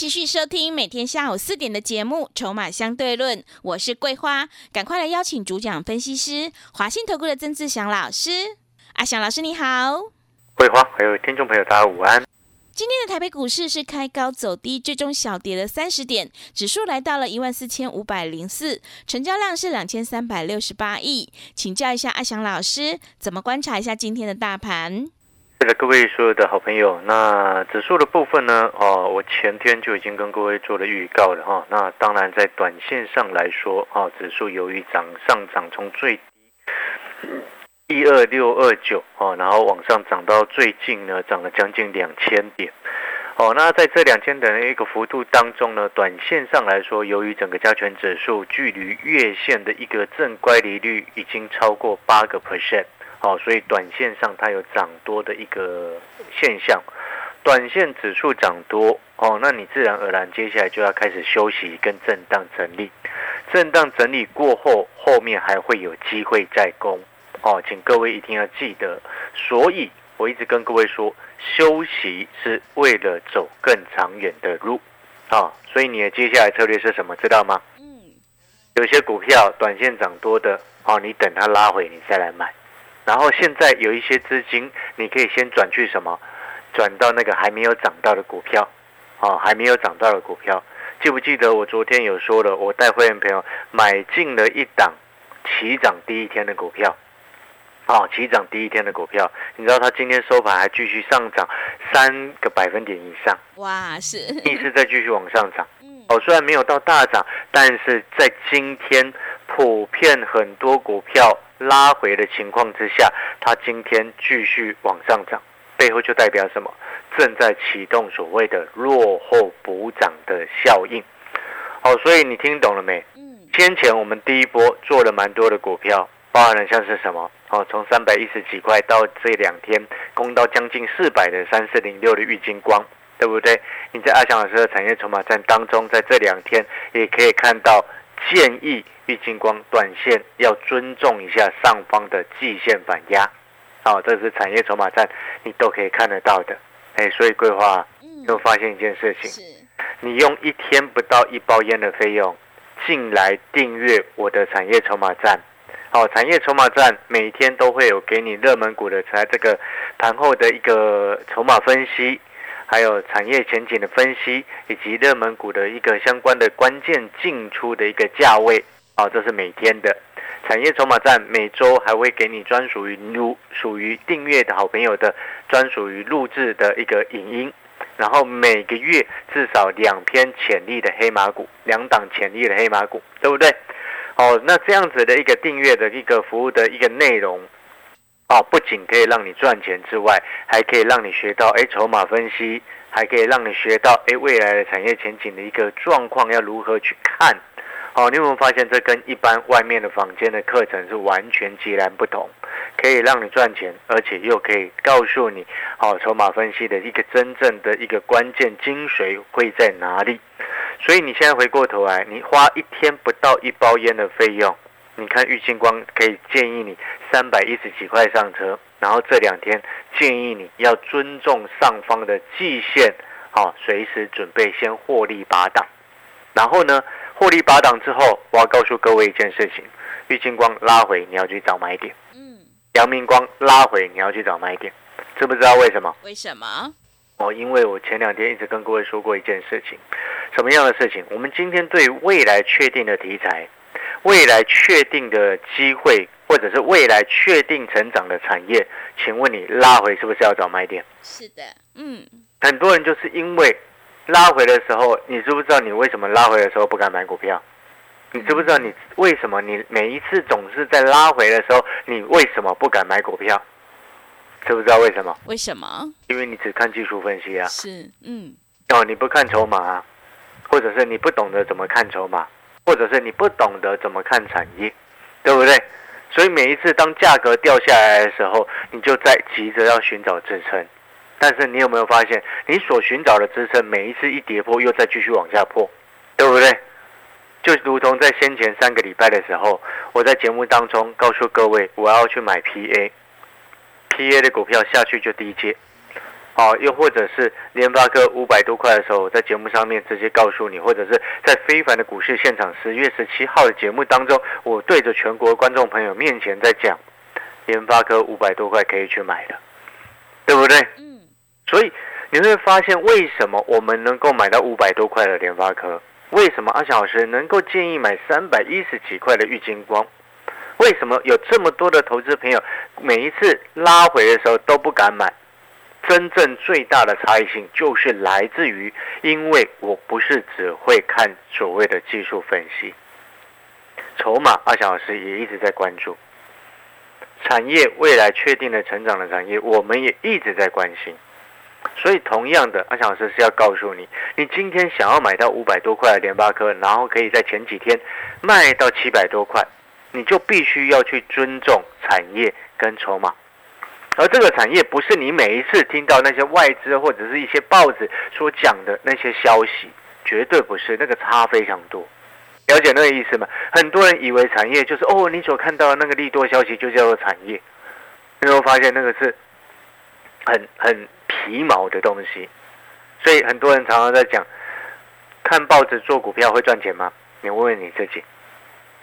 欢迎持续收听每天下午四点的节目《筹码相对论》，我是桂花，赶快来邀请主讲分析师华信投顾的曾志祥老师。阿祥老师你好，桂花还有听众朋友大家午安。今天的台北股市是开高走低，最终小跌了三十点，指数来到了一万四千五百零四，成交量是两千三百六十八亿。请教一下阿祥老师，怎么观察一下今天的大盘？是的，各位所有的好朋友，那指数的部分呢？哦，我前天就已经跟各位做了预告了哈。那当然，在短线上来说，哦，指数由于涨上涨从最低一二六二九哦，然后往上涨到最近呢，涨了将近两千点。哦，那在这两千点的一个幅度当中呢，短线上来说，由于整个加权指数距离月线的一个正乖离率已经超过八个 percent。好，所以短线上它有涨多的一个现象，短线指数涨多哦，那你自然而然接下来就要开始休息跟震荡整理，震荡整理过后，后面还会有机会再攻哦，请各位一定要记得。所以我一直跟各位说，休息是为了走更长远的路啊，所以你的接下来策略是什么？知道吗？嗯，有些股票短线涨多的哦，你等它拉回，你再来买。然后现在有一些资金，你可以先转去什么？转到那个还没有涨到的股票，哦，还没有涨到的股票。记不记得我昨天有说了，我带会员朋友买进了一档起涨第一天的股票，哦，起涨第一天的股票，你知道它今天收盘还继续上涨三个百分点以上，哇，是，意思再继续往上涨。哦，虽然没有到大涨，但是在今天普遍很多股票。拉回的情况之下，它今天继续往上涨，背后就代表什么？正在启动所谓的落后补涨的效应。好，所以你听懂了没？嗯。先前我们第一波做了蛮多的股票，包含了像是什么？哦，从三百一十几块到这两天攻到将近四百的三四零六的玉金光，对不对？你在阿强老师的产业筹码站当中，在这两天也可以看到建议。玉金光短线要尊重一下上方的季线反压，好，这是产业筹码站，你都可以看得到的。哎，所以规划又发现一件事情，你用一天不到一包烟的费用进来订阅我的产业筹码站，好，产业筹码站每天都会有给你热门股的在这个盘后的一个筹码分析，还有产业前景的分析，以及热门股的一个相关的关键进出的一个价位。好，这是每天的产业筹码站，每周还会给你专属于录属于订阅的好朋友的专属于录制的一个影音，然后每个月至少两篇潜力的黑马股，两档潜力的黑马股，对不对？哦，那这样子的一个订阅的一个服务的一个内容，哦，不仅可以让你赚钱之外，还可以让你学到哎筹码分析，还可以让你学到哎未来的产业前景的一个状况要如何去看。好，你有没有发现这跟一般外面的坊间的课程是完全截然不同？可以让你赚钱，而且又可以告诉你，好筹码分析的一个真正的一个关键精髓会在哪里？所以你现在回过头来，你花一天不到一包烟的费用，你看玉金光可以建议你三百一十几块上车，然后这两天建议你要尊重上方的季线，好，随时准备先获利拔档，然后呢？获利拔档之后，我要告诉各位一件事情：玉金光拉回，你要去找买点；嗯，阳明光拉回，你要去找买点。知不知道为什么？为什么？哦，因为我前两天一直跟各位说过一件事情，什么样的事情？我们今天对未来确定的题材、未来确定的机会，或者是未来确定成长的产业，请问你拉回是不是要找买点？是的，嗯，很多人就是因为。拉回的时候，你知不知道你为什么拉回的时候不敢买股票？你知不知道你为什么你每一次总是在拉回的时候，你为什么不敢买股票？知不知道为什么？为什么？因为你只看技术分析啊。是，嗯。哦，你不看筹码啊？或者是你不懂得怎么看筹码，或者是你不懂得怎么看产业，对不对？所以每一次当价格掉下来的时候，你就在急着要寻找支撑。但是你有没有发现，你所寻找的支撑，每一次一跌破，又再继续往下破，对不对？就如同在先前三个礼拜的时候，我在节目当中告诉各位，我要去买 PA，PA 的股票下去就低阶。哦，又或者是联发科五百多块的时候，在节目上面直接告诉你，或者是在非凡的股市现场十月十七号的节目当中，我对着全国观众朋友面前在讲，联发科五百多块可以去买的，对不对？嗯。所以你会发现，为什么我们能够买到五百多块的联发科？为什么阿翔老师能够建议买三百一十几块的玉金光？为什么有这么多的投资朋友每一次拉回的时候都不敢买？真正最大的差异性就是来自于，因为我不是只会看所谓的技术分析，筹码阿翔老师也一直在关注，产业未来确定的成长的产业，我们也一直在关心。所以同样的，阿翔老师是要告诉你，你今天想要买到五百多块的联发科，然后可以在前几天卖到七百多块，你就必须要去尊重产业跟筹码。而这个产业不是你每一次听到那些外资或者是一些报纸所讲的那些消息，绝对不是，那个差非常多。了解那个意思吗？很多人以为产业就是哦，你所看到的那个利多消息就叫做产业，你会发现那个是很很皮毛的东西。所以很多人常常在讲，看报纸做股票会赚钱吗？你问问你自己，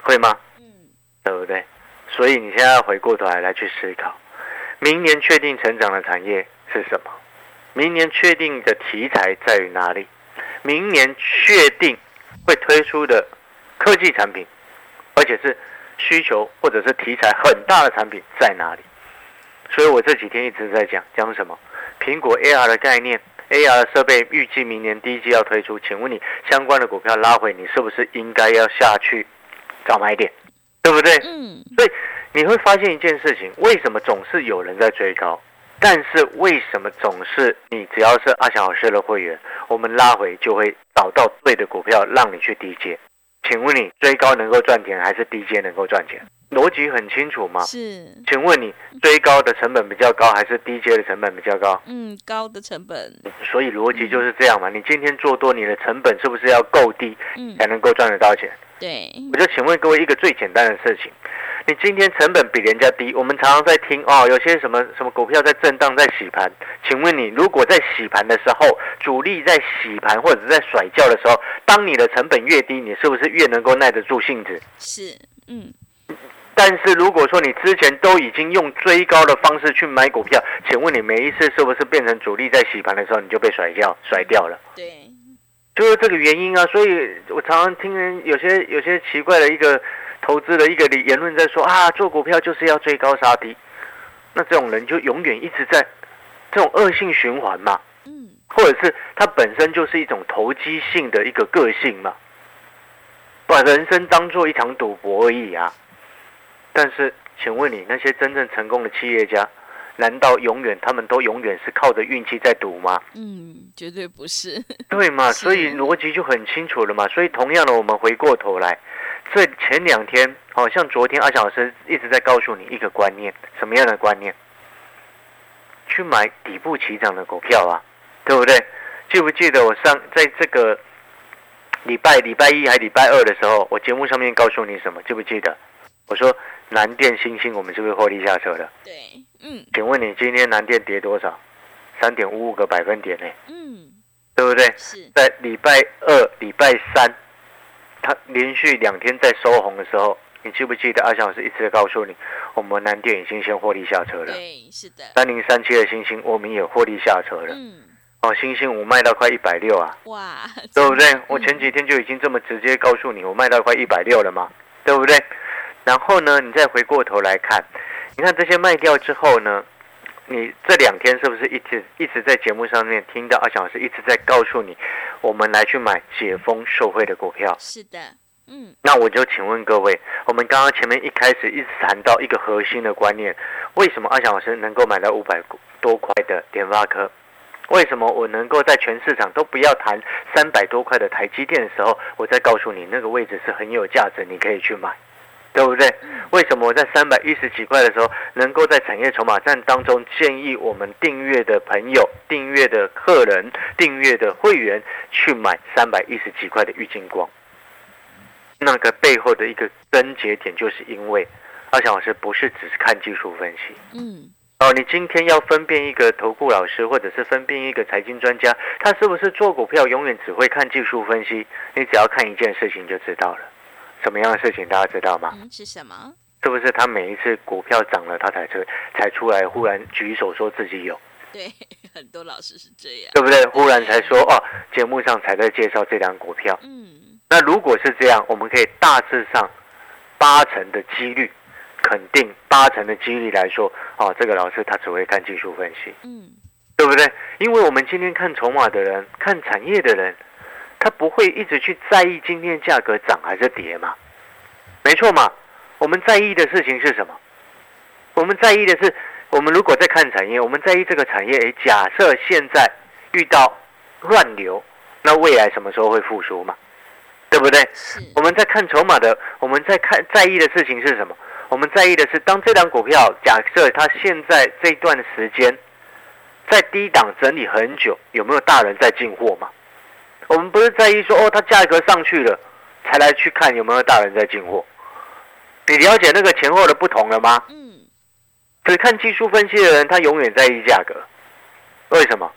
会吗？嗯，对不对？所以你现在要回过头来来去思考。明年确定成长的产业是什么？明年确定的题材在于哪里？明年确定会推出的科技产品，而且是需求或者是题材很大的产品在哪里？所以我这几天一直在讲讲什么？苹果 AR 的概念，AR 的设备预计明年第一季要推出，请问你相关的股票拉回，你是不是应该要下去找买点？对不对？嗯。所以。你会发现一件事情，为什么总是有人在追高？但是为什么总是你只要是阿翔老师的会员，我们拉回就会找到对的股票让你去低接？请问你追高能够赚钱，还是低接能够赚钱？逻辑很清楚吗？是。请问你追高的成本比较高，还是低接的成本比较高？嗯，高的成本。所以逻辑就是这样嘛。你今天做多，你的成本是不是要够低，才能够赚得到钱？对。我就请问各位一个最简单的事情。你今天成本比人家低，我们常常在听哦，有些什么什么股票在震荡，在洗盘。请问你，如果在洗盘的时候，主力在洗盘或者在甩轿的时候，当你的成本越低，你是不是越能够耐得住性子？是，嗯。但是如果说你之前都已经用追高的方式去买股票，请问你每一次是不是变成主力在洗盘的时候，你就被甩掉甩掉了？对，就是这个原因啊。所以我常常听人有些有些奇怪的一个。投资的一个言论在说啊，做股票就是要追高杀低，那这种人就永远一直在这种恶性循环嘛，嗯，或者是他本身就是一种投机性的一个个性嘛，把人生当做一场赌博而已啊。但是，请问你那些真正成功的企业家，难道永远他们都永远是靠着运气在赌吗？嗯，绝对不是。对嘛？所以逻辑就很清楚了嘛。所以同样的，我们回过头来。这前两天，好像昨天阿翔老师一直在告诉你一个观念，什么样的观念？去买底部起涨的股票啊，对不对？记不记得我上在这个礼拜礼拜一还礼拜二的时候，我节目上面告诉你什么？记不记得？我说南电、星星，我们是不是获利下车了？对，嗯。请问你今天南电跌多少？三点五五个百分点呢？嗯，对不对？是在礼拜二、礼拜三。他连续两天在收红的时候，你记不记得阿翔老师一直在告诉你，我们南电已经先获利下车了。对，是的。三零三七的星星，我们也获利下车了。嗯。哦，星星我卖到快一百六啊。哇。对不对？我前几天就已经这么直接告诉你，我卖到快一百六了嘛，对不对？然后呢，你再回过头来看，你看这些卖掉之后呢？你这两天是不是一直一直在节目上面听到阿翔老师一直在告诉你，我们来去买解封受惠的股票？是的，嗯。那我就请问各位，我们刚刚前面一开始一直谈到一个核心的观念，为什么阿翔老师能够买到五百多块的联发科？为什么我能够在全市场都不要谈三百多块的台积电的时候，我再告诉你那个位置是很有价值，你可以去买，对不对？为什么我在三百一十几块的时候，能够在产业筹码站当中建议我们订阅的朋友、订阅的客人、订阅的会员去买三百一十几块的郁金光？那个背后的一个根结点，就是因为阿强老师不是只是看技术分析，嗯。哦，你今天要分辨一个投顾老师，或者是分辨一个财经专家，他是不是做股票永远只会看技术分析？你只要看一件事情就知道了。什么样的事情大家知道吗？是什么？是不是他每一次股票涨了，他才出才出来忽然举手说自己有？对，很多老师是这样，对不对？忽然才说哦，节目上才在介绍这张股票。嗯，那如果是这样，我们可以大致上八成的几率。肯定八成的几率来说，哦，这个老师他只会看技术分析，嗯，对不对？因为我们今天看筹码的人，看产业的人，他不会一直去在意今天价格涨还是跌嘛，没错嘛。我们在意的事情是什么？我们在意的是，我们如果在看产业，我们在意这个产业，诶，假设现在遇到乱流，那未来什么时候会复苏嘛？对不对？我们在看筹码的，我们在看在意的事情是什么？我们在意的是，当这档股票假设它现在这段时间在低档整理很久，有没有大人在进货嘛？我们不是在意说哦，它价格上去了才来去看有没有大人在进货。你了解那个前后的不同了吗？嗯。只看技术分析的人，他永远在意价格。为什么？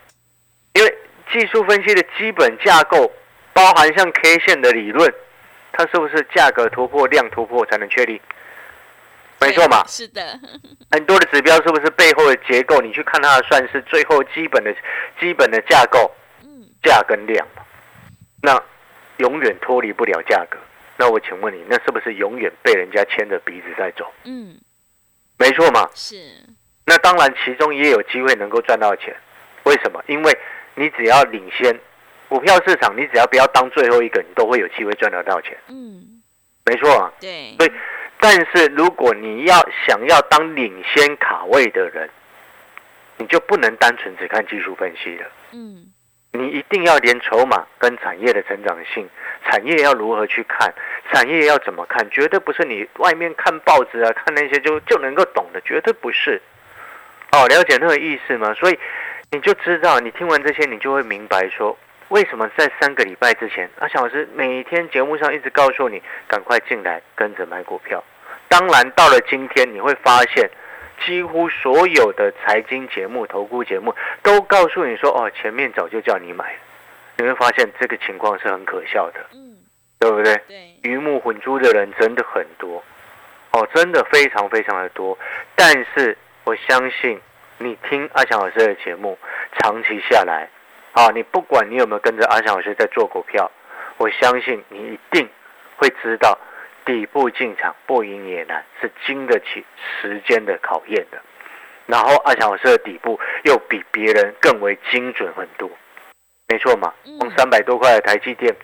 因为技术分析的基本架构包含像 K 线的理论，它是不是价格突破、量突破才能确立？没错嘛，是的，很多的指标是不是背后的结构？你去看它的算式，最后基本的、基本的架构，嗯，价跟量嘛，那永远脱离不了价格。那我请问你，那是不是永远被人家牵着鼻子在走？嗯，没错嘛，是。那当然，其中也有机会能够赚到钱。为什么？因为你只要领先股票市场，你只要不要当最后一个，你都会有机会赚得到钱。嗯，没错啊，对，所以。但是如果你要想要当领先卡位的人，你就不能单纯只看技术分析了。嗯，你一定要连筹码跟产业的成长性，产业要如何去看，产业要怎么看，绝对不是你外面看报纸啊，看那些就就能够懂的，绝对不是。哦，了解那个意思吗？所以你就知道，你听完这些，你就会明白说。为什么在三个礼拜之前，阿翔老师每天节目上一直告诉你赶快进来跟着买股票？当然，到了今天，你会发现，几乎所有的财经节目、投顾节目都告诉你说：“哦，前面早就叫你买。”你会发现这个情况是很可笑的，嗯，对不对？对，鱼目混珠的人真的很多，哦，真的非常非常的多。但是我相信，你听阿翔老师的节目，长期下来。啊，你不管你有没有跟着阿翔老师在做股票，我相信你一定会知道，底部进场不赢也难，是经得起时间的考验的。然后阿翔老师的底部又比别人更为精准很多，没错嘛？从三百多块的台积电，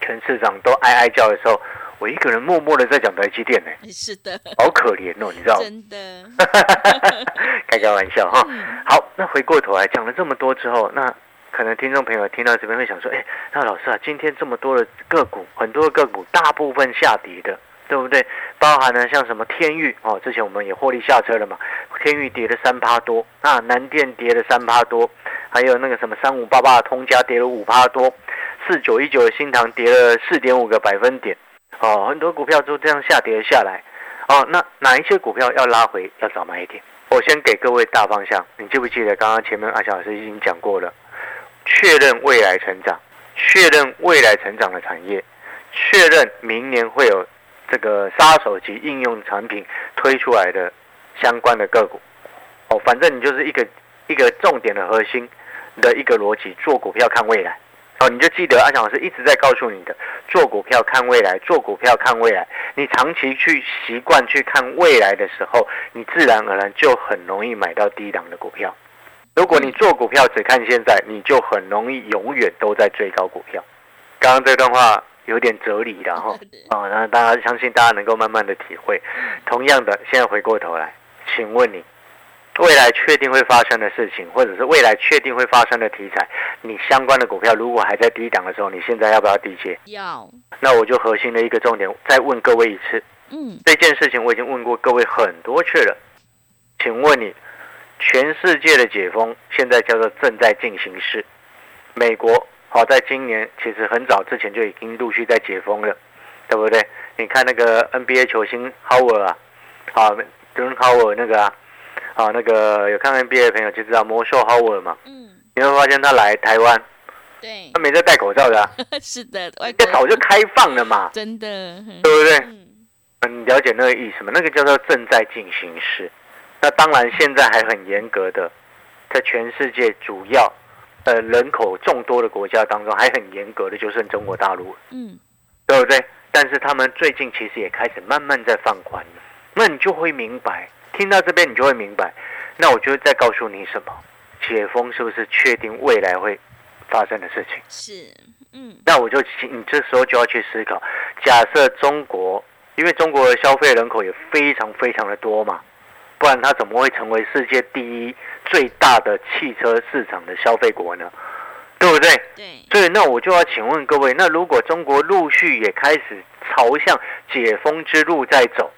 全市场都哀哀叫的时候，我一个人默默的在讲台积电呢。是的，好可怜哦，你知道吗？真的，开开玩笑哈。好，那回过头来讲了这么多之后，那。可能听众朋友听到这边会想说：“哎，那老师啊，今天这么多的个股，很多个股大部分下跌的，对不对？包含了像什么天域哦，之前我们也获利下车了嘛，天域跌了三趴多，啊，南电跌了三趴多，还有那个什么三五八八的通家跌了五趴多，四九一九的新塘跌了四点五个百分点，哦，很多股票都这样下跌下来，哦，那哪一些股票要拉回要早买一点？我先给各位大方向，你记不记得刚刚前面阿翔老师已经讲过了？”确认未来成长，确认未来成长的产业，确认明年会有这个杀手级应用产品推出来的相关的个股。哦，反正你就是一个一个重点的核心的一个逻辑，做股票看未来。哦，你就记得阿强老师一直在告诉你的，做股票看未来，做股票看未来。你长期去习惯去看未来的时候，你自然而然就很容易买到低档的股票。如果你做股票只看现在，你就很容易永远都在追高股票。刚刚这段话有点哲理的哈，啊，那大家相信大家能够慢慢的体会。同样的，现在回过头来，请问你，未来确定会发生的事情，或者是未来确定会发生的题材，你相关的股票如果还在低档的时候，你现在要不要低接？要。那我就核心的一个重点再问各位一次。嗯。这件事情我已经问过各位很多次了，请问你，全世界的解封现在叫做正在进行式，美国好在今年其实很早之前就已经陆续在解封了，对不对？你看那个 NBA 球星 Howard 啊，啊 d r Howard 那个啊。啊，那个有看 NBA 的朋友就知道魔兽 Howard 嘛，嗯，你会发现他来台湾，对，他没在戴口罩的，是的，这早就开放了嘛，真的，对不对？嗯，了解那个意思吗？那个叫做正在进行时。那当然，现在还很严格的，在全世界主要呃人口众多的国家当中，还很严格的，就剩中国大陆，嗯，对不对？但是他们最近其实也开始慢慢在放宽了，那你就会明白。听到这边，你就会明白。那我就再告诉你什么？解封是不是确定未来会发生的事情？是，嗯。那我就你这时候就要去思考：假设中国，因为中国的消费人口也非常非常的多嘛，不然它怎么会成为世界第一最大的汽车市场的消费国呢？对不对？对。所以那我就要请问各位：那如果中国陆续也开始朝向解封之路在走？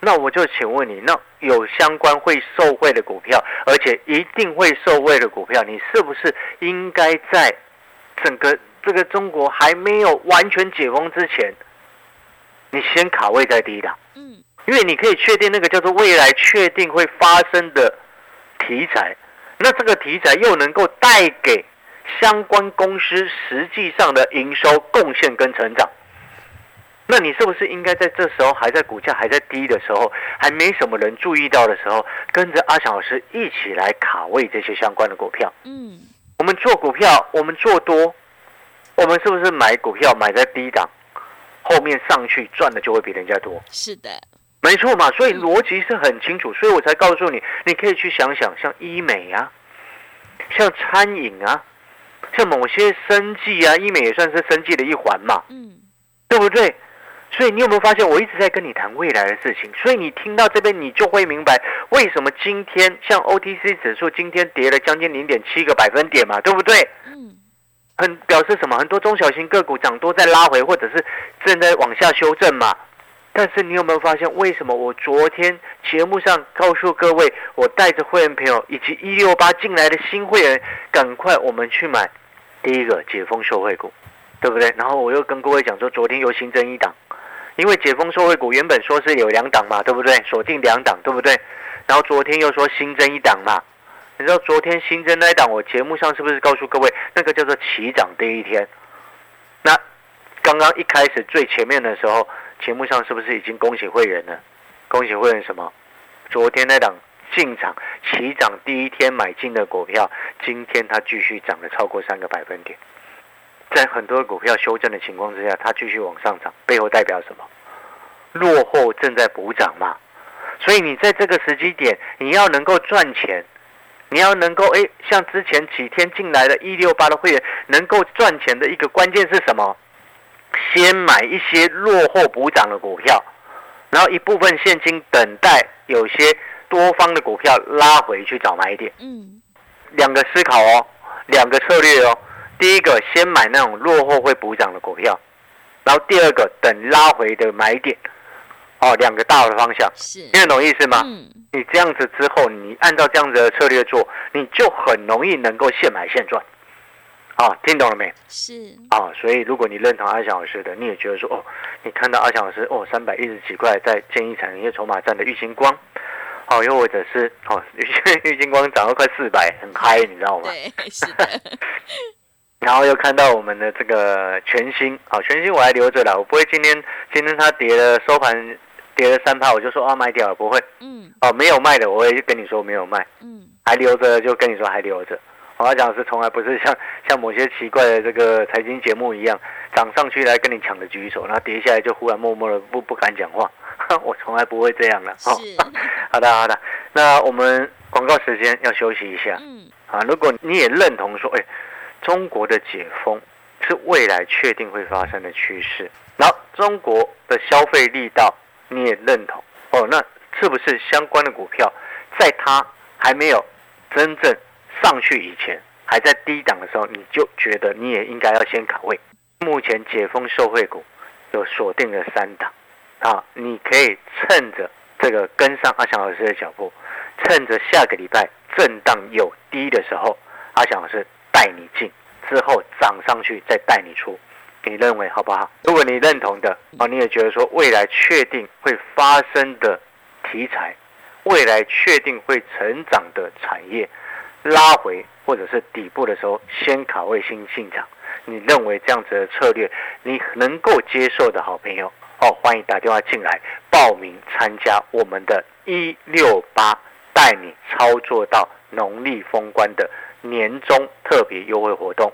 那我就请问你，那有相关会受惠的股票，而且一定会受惠的股票，你是不是应该在整个这个中国还没有完全解封之前，你先卡位在低档？嗯，因为你可以确定那个叫做未来确定会发生的题材，那这个题材又能够带给相关公司实际上的营收贡献跟成长。那你是不是应该在这时候还在股价还在低的时候，还没什么人注意到的时候，跟着阿翔老师一起来卡位这些相关的股票？嗯，我们做股票，我们做多，我们是不是买股票买在低档，后面上去赚的就会比人家多？是的，没错嘛。所以逻辑是很清楚，所以我才告诉你，你可以去想想，像医美啊，像餐饮啊，像某些生计啊，医美也算是生计的一环嘛。嗯，对不对？所以你有没有发现，我一直在跟你谈未来的事情？所以你听到这边，你就会明白为什么今天像 OTC 指数今天跌了将近零点七个百分点嘛，对不对？嗯，很表示什么？很多中小型个股涨多在拉回，或者是正在往下修正嘛。但是你有没有发现，为什么我昨天节目上告诉各位，我带着会员朋友以及一六八进来的新会员，赶快我们去买第一个解封受惠股，对不对？然后我又跟各位讲说，昨天又新增一档。因为解封受惠股原本说是有两档嘛，对不对？锁定两档，对不对？然后昨天又说新增一档嘛，你知道昨天新增那一档，我节目上是不是告诉各位，那个叫做起涨第一天？那刚刚一开始最前面的时候，节目上是不是已经恭喜会员了？恭喜会员什么？昨天那档进场起涨第一天买进的股票，今天它继续涨了超过三个百分点。在很多股票修正的情况之下，它继续往上涨，背后代表什么？落后正在补涨嘛。所以你在这个时机点，你要能够赚钱，你要能够哎，像之前几天进来的一六八的会员，能够赚钱的一个关键是什么？先买一些落后补涨的股票，然后一部分现金等待有些多方的股票拉回去找买点。嗯，两个思考哦，两个策略哦。第一个，先买那种落后会补涨的股票，然后第二个，等拉回的买点，哦，两个大的方向，是，听得懂意思吗？嗯，你这样子之后，你按照这样子的策略做，你就很容易能够现买现赚，啊，听懂了没？是，啊，所以如果你认同阿翔老师的，你也觉得说，哦，你看到阿翔老师，哦，三百一十几块在建议产业筹码站的玉金光，哦，又或者是，哦，玉玉 金光涨到快四百，很嗨，你知道吗？对，是的。然后又看到我们的这个全新，好，全新我还留着了，我不会今天今天它跌了收盘跌了三趴，我就说啊卖掉了，不会，嗯，哦没有卖的，我会跟你说没有卖，嗯，还留着就跟你说还留着，我要讲是从来不是像 像某些奇怪的这个财经节目一样，涨上去来跟你抢着举手，然后跌下来就忽然默默的不不敢讲话，我从来不会这样的，哦，好的好的，那我们广告时间要休息一下，嗯，啊，如果你也认同说，哎。中国的解封是未来确定会发生的趋势，然后中国的消费力道你也认同哦？那是不是相关的股票在它还没有真正上去以前，还在低档的时候，你就觉得你也应该要先卡位。目前解封受惠股有锁定了三档，啊，你可以趁着这个跟上阿翔老师的脚步，趁着下个礼拜震荡有低的时候，阿翔老师带你进，之后涨上去再带你出。你认为好不好？如果你认同的啊，你也觉得说未来确定会发生的题材，未来确定会成长的产业，拉回或者是底部的时候，先卡位新进场。你认为这样子的策略你能够接受的好朋友哦，欢迎打电话进来报名参加我们的一六八带你操作到农历封关的年终特别优惠活动。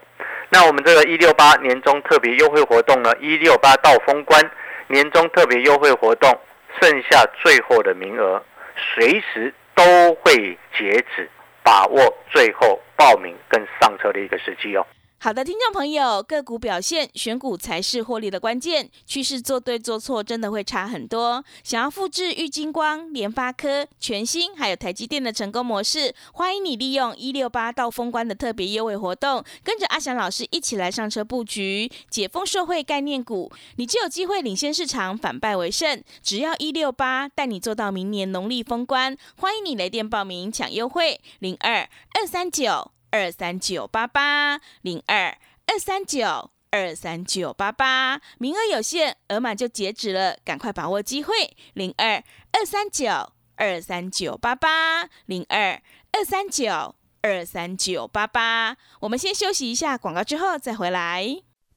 那我们这个一六八年终特别优惠活动呢，一六八到封关年终特别优惠活动，剩下最后的名额，随时都会截止，把握最后报名跟上车的一个时机哦。好的，听众朋友，个股表现，选股才是获利的关键。趋势做对做错，真的会差很多。想要复制玉金光、联发科、全新还有台积电的成功模式，欢迎你利用一六八到封关的特别优惠活动，跟着阿翔老师一起来上车布局解封社会概念股，你就有机会领先市场，反败为胜。只要一六八带你做到明年农历封关，欢迎你来电报名抢优惠零二二三九。二三九八八零二二三九二三九八八，名额有限，额满就截止了，赶快把握机会。零二二三九二三九八八零二二三九二三九八八，我们先休息一下广告，之后再回来。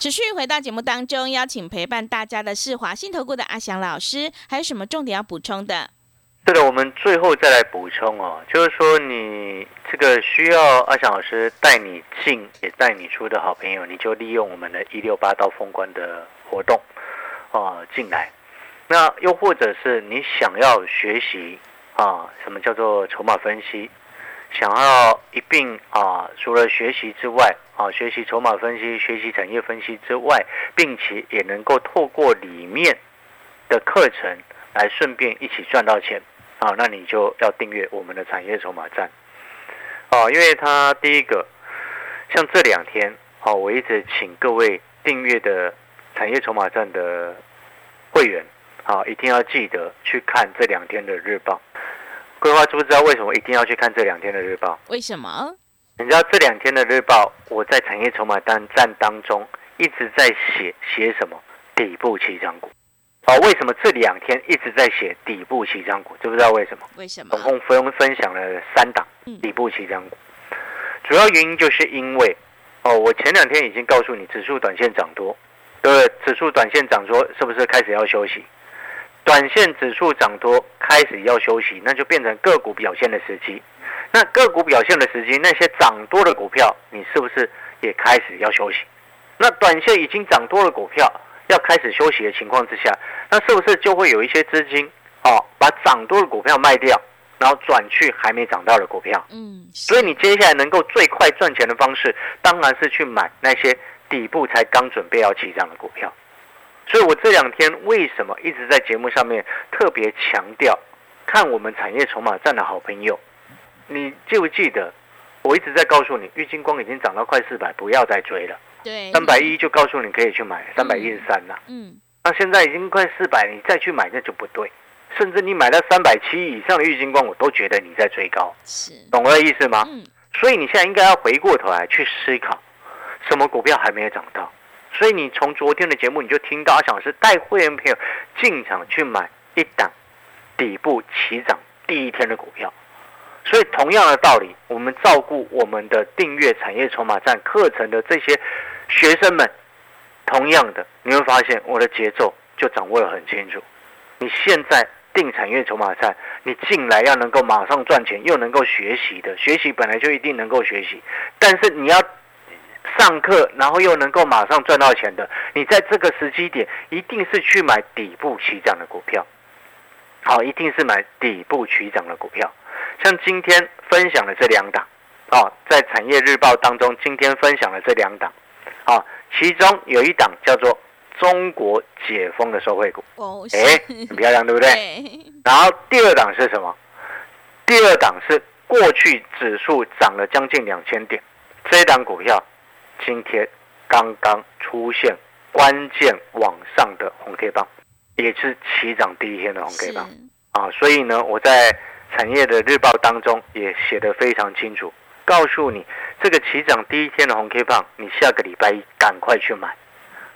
持续回到节目当中，邀请陪伴大家的是华信投顾的阿翔老师，还有什么重点要补充的？对了，我们最后再来补充哦，就是说你这个需要阿翔老师带你进也带你出的好朋友，你就利用我们的一六八到封关的活动啊进来。那又或者是你想要学习啊，什么叫做筹码分析？想要一并啊，除了学习之外啊，学习筹码分析、学习产业分析之外，并且也能够透过里面的课程来顺便一起赚到钱啊，那你就要订阅我们的产业筹码站啊，因为它第一个，像这两天啊，我一直请各位订阅的产业筹码站的会员啊，一定要记得去看这两天的日报。规划知不知道为什么一定要去看这两天的日报？为什么？你知道这两天的日报，我在产业筹码单站当中一直在写写什么底部起涨股。哦，为什么这两天一直在写底部起涨股？知不知道为什么？为什么？总共分分享了三档底部起涨股，主要原因就是因为哦，我前两天已经告诉你，指数短线涨多，对不对？指数短线涨多，是不是开始要休息？短线指数涨多开始要休息，那就变成个股表现的时机。那个股表现的时机，那些涨多的股票，你是不是也开始要休息？那短线已经涨多的股票要开始休息的情况之下，那是不是就会有一些资金哦，把涨多的股票卖掉，然后转去还没涨到的股票？嗯，所以你接下来能够最快赚钱的方式，当然是去买那些底部才刚准备要起涨的股票。所以，我这两天为什么一直在节目上面特别强调，看我们产业筹码站的好朋友，你记不记得？我一直在告诉你，玉金光已经涨到快四百，不要再追了。对，三百一就告诉你可以去买，三百一十三了。嗯，那现在已经快四百，你再去买那就不对。甚至你买到三百七以上的玉金光，我都觉得你在追高。是，懂我的意思吗？嗯。所以你现在应该要回过头来去思考，什么股票还没有涨到？所以你从昨天的节目你就听到阿翔是带会员朋友进场去买一档底部起涨第一天的股票，所以同样的道理，我们照顾我们的订阅产业筹码站课程的这些学生们，同样的你会发现我的节奏就掌握的很清楚。你现在定产业筹码战，你进来要能够马上赚钱，又能够学习的，学习本来就一定能够学习，但是你要上课，然后又能够马上赚到钱的，你在这个时机点一定是去买底部起涨的股票，好，一定是买底部起涨的股票。像今天分享的这两档，哦，在产业日报当中，今天分享的这两档，啊，其中有一档叫做。中国解封的收惠股，哦哎，很漂亮，对不对？然后第二档是什么？第二档是过去指数涨了将近两千点，这一档股票今天刚刚出现关键往上的红 K 棒，也是起涨第一天的红 K 棒啊！所以呢，我在产业的日报当中也写得非常清楚，告诉你这个起涨第一天的红 K 棒，你下个礼拜一赶快去买。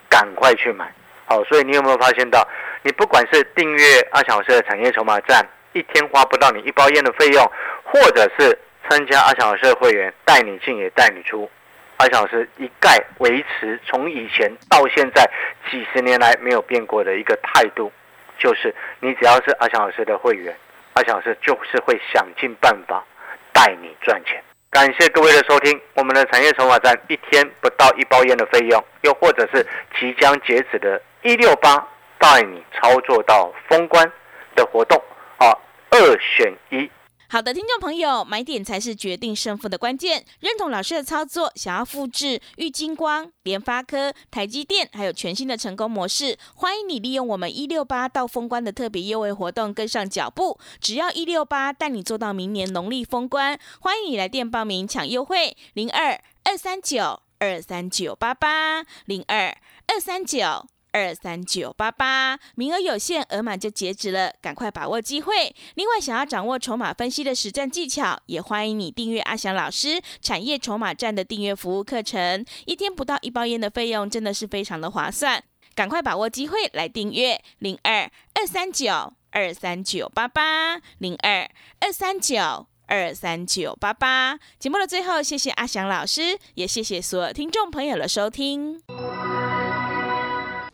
赶快去买，好，所以你有没有发现到，你不管是订阅阿小老师的产业筹码站，一天花不到你一包烟的费用，或者是参加阿小老师的会员，带你进也带你出，阿小老师一概维持从以前到现在几十年来没有变过的一个态度，就是你只要是阿小老师的会员，阿小老师就是会想尽办法带你赚钱。感谢各位的收听，我们的产业筹码站一天不到一包烟的费用，又或者是即将截止的一六八带你操作到封关的活动，啊，二选一。好的，听众朋友，买点才是决定胜负的关键。认同老师的操作，想要复制玉金光、联发科、台积电，还有全新的成功模式，欢迎你利用我们一六八到封关的特别优惠活动，跟上脚步。只要一六八带你做到明年农历封关，欢迎你来电报名抢优惠，零二二三九二三九八八零二二三九。二三九八八，名额有限，额满就截止了，赶快把握机会。另外，想要掌握筹码分析的实战技巧，也欢迎你订阅阿翔老师产业筹码站的订阅服务课程，一天不到一包烟的费用，真的是非常的划算。赶快把握机会来订阅零二二三九二三九八八零二二三九二三九八八。节目的最后，谢谢阿翔老师，也谢谢所有听众朋友的收听。